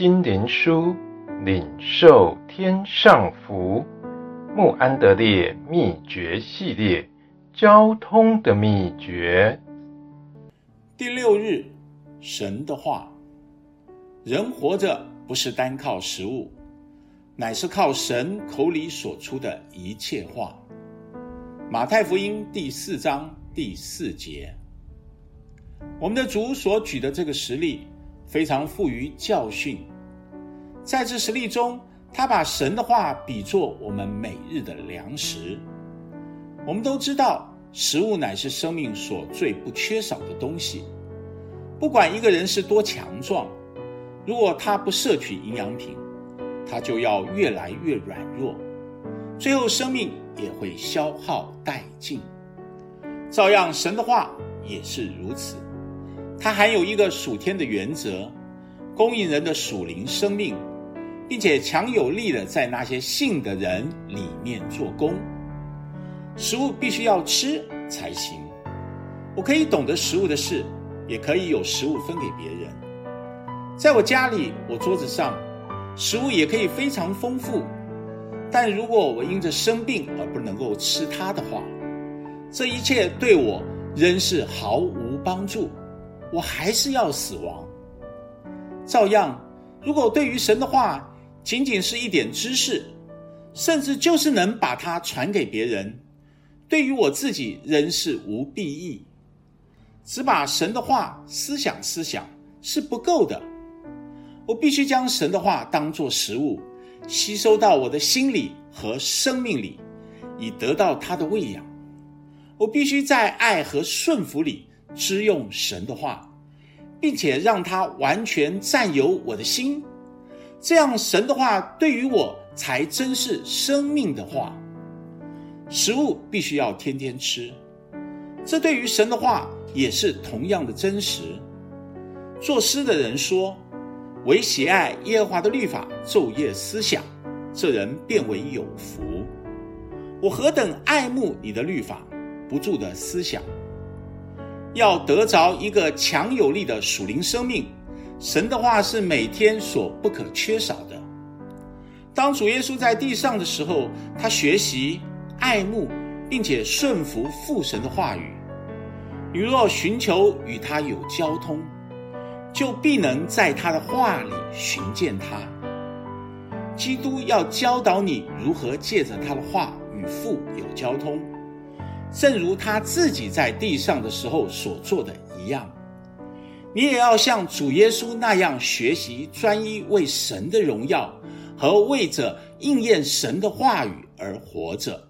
心灵书，领受天上福。穆安德烈秘诀系列，交通的秘诀。第六日，神的话。人活着不是单靠食物，乃是靠神口里所出的一切话。马太福音第四章第四节。我们的主所举的这个实例，非常富于教训。在这实例中，他把神的话比作我们每日的粮食。我们都知道，食物乃是生命所最不缺少的东西。不管一个人是多强壮，如果他不摄取营养品，他就要越来越软弱，最后生命也会消耗殆尽。照样，神的话也是如此。它含有一个属天的原则，供应人的属灵生命。并且强有力的在那些信的人里面做工。食物必须要吃才行。我可以懂得食物的事，也可以有食物分给别人。在我家里，我桌子上食物也可以非常丰富。但如果我因着生病而不能够吃它的话，这一切对我仍是毫无帮助。我还是要死亡。照样，如果对于神的话，仅仅是一点知识，甚至就是能把它传给别人，对于我自己仍是无裨益。只把神的话思想思想是不够的，我必须将神的话当作食物，吸收到我的心里和生命里，以得到它的喂养。我必须在爱和顺服里支用神的话，并且让它完全占有我的心。这样，神的话对于我才真是生命的话。食物必须要天天吃，这对于神的话也是同样的真实。作诗的人说：“唯喜爱耶和华的律法，昼夜思想，这人便为有福。”我何等爱慕你的律法，不住的思想，要得着一个强有力的属灵生命。神的话是每天所不可缺少的。当主耶稣在地上的时候，他学习、爱慕，并且顺服父神的话语。你若寻求与他有交通，就必能在他的话里寻见他。基督要教导你如何借着他的话与父有交通，正如他自己在地上的时候所做的一样。你也要像主耶稣那样学习专一为神的荣耀和为着应验神的话语而活着。